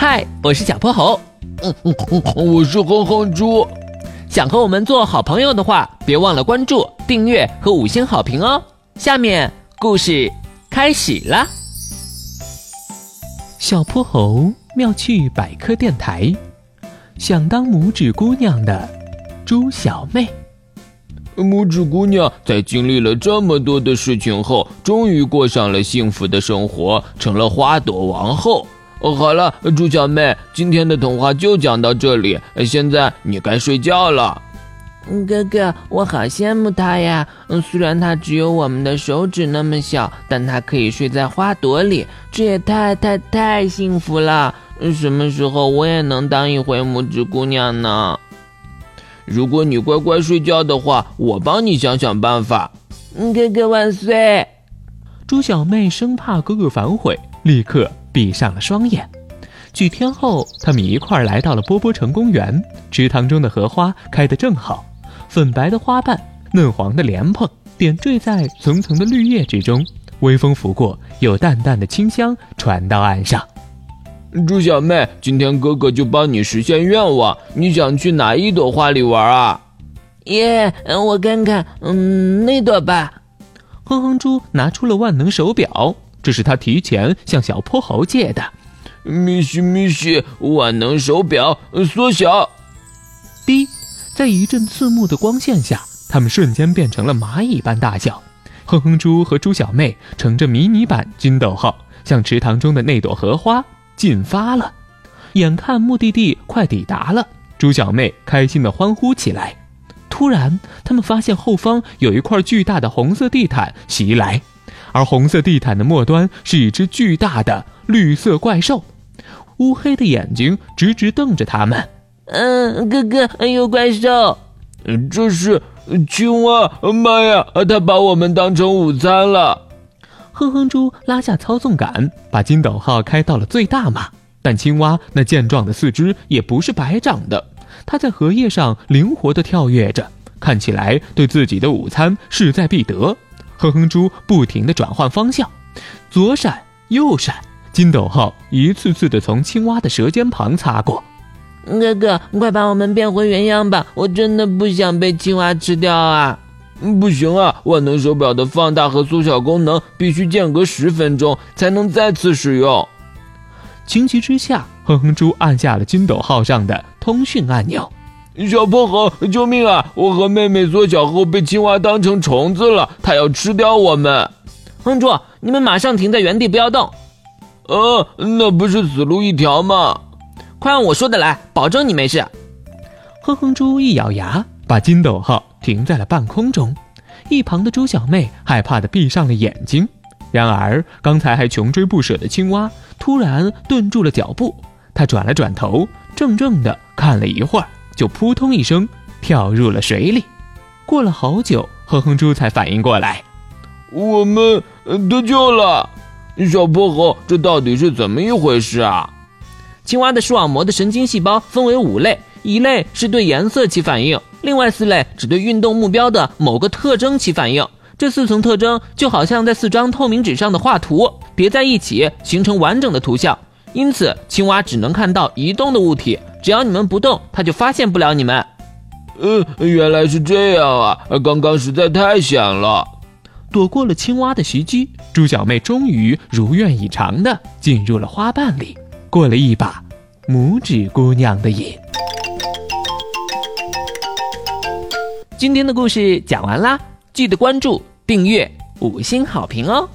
嗨，我是小泼猴。嗯嗯嗯，我是哼哼猪。想和我们做好朋友的话，别忘了关注、订阅和五星好评哦。下面故事开始了。小泼猴妙趣百科电台，想当拇指姑娘的猪小妹。拇指姑娘在经历了这么多的事情后，终于过上了幸福的生活，成了花朵王后。哦，好了，猪小妹，今天的童话就讲到这里，现在你该睡觉了。哥哥，我好羡慕他呀。嗯，虽然他只有我们的手指那么小，但他可以睡在花朵里，这也太太太幸福了。什么时候我也能当一回拇指姑娘呢？如果你乖乖睡觉的话，我帮你想想办法。哥哥万岁！猪小妹生怕哥哥反悔，立刻。闭上了双眼。几天后，他们一块儿来到了波波城公园。池塘中的荷花开得正好，粉白的花瓣，嫩黄的莲蓬点缀在层层的绿叶之中。微风拂过，有淡淡的清香传到岸上。猪小妹，今天哥哥就帮你实现愿望。你想去哪一朵花里玩啊？耶，我看看，嗯，那朵吧。哼哼猪拿出了万能手表。这是他提前向小泼猴借的。米西米西，万能手表缩小。滴，在一阵刺目的光线下，他们瞬间变成了蚂蚁般大小。哼哼猪和猪小妹乘着迷你版金斗号，向池塘中的那朵荷花进发了。眼看目的地快抵达了，猪小妹开心地欢呼起来。突然，他们发现后方有一块巨大的红色地毯袭来。而红色地毯的末端是一只巨大的绿色怪兽，乌黑的眼睛直直瞪着他们。嗯，哥哥，有怪兽！这是青蛙！妈呀，它把我们当成午餐了！哼哼猪拉下操纵杆，把金斗号开到了最大码。但青蛙那健壮的四肢也不是白长的，它在荷叶上灵活地跳跃着，看起来对自己的午餐势在必得。哼哼猪不停地转换方向，左闪右闪，金斗号一次次地从青蛙的舌尖旁擦过。哥哥，快把我们变回原样吧！我真的不想被青蛙吃掉啊！不行啊，万能手表的放大和缩小功能必须间隔十分钟才能再次使用。情急之下，哼哼猪按下了金斗号上的通讯按钮。小泼猴，救命啊！我和妹妹缩小后被青蛙当成虫子了，它要吃掉我们。哼猪，你们马上停在原地，不要动。呃，那不是死路一条吗？快按我说的来，保证你没事。哼哼猪一咬牙，把金斗号停在了半空中。一旁的猪小妹害怕的闭上了眼睛。然而，刚才还穷追不舍的青蛙突然顿住了脚步，它转了转头，怔怔的看了一会儿。就扑通一声跳入了水里，过了好久，哼哼猪才反应过来，我们得救了。小泼猴，这到底是怎么一回事啊？青蛙的视网膜的神经细胞分为五类，一类是对颜色起反应，另外四类只对运动目标的某个特征起反应。这四层特征就好像在四张透明纸上的画图叠在一起，形成完整的图像。因此，青蛙只能看到移动的物体。只要你们不动，它就发现不了你们。呃，原来是这样啊！刚刚实在太险了，躲过了青蛙的袭击。猪小妹终于如愿以偿的进入了花瓣里，过了一把拇指姑娘的瘾。今天的故事讲完啦，记得关注、订阅、五星好评哦！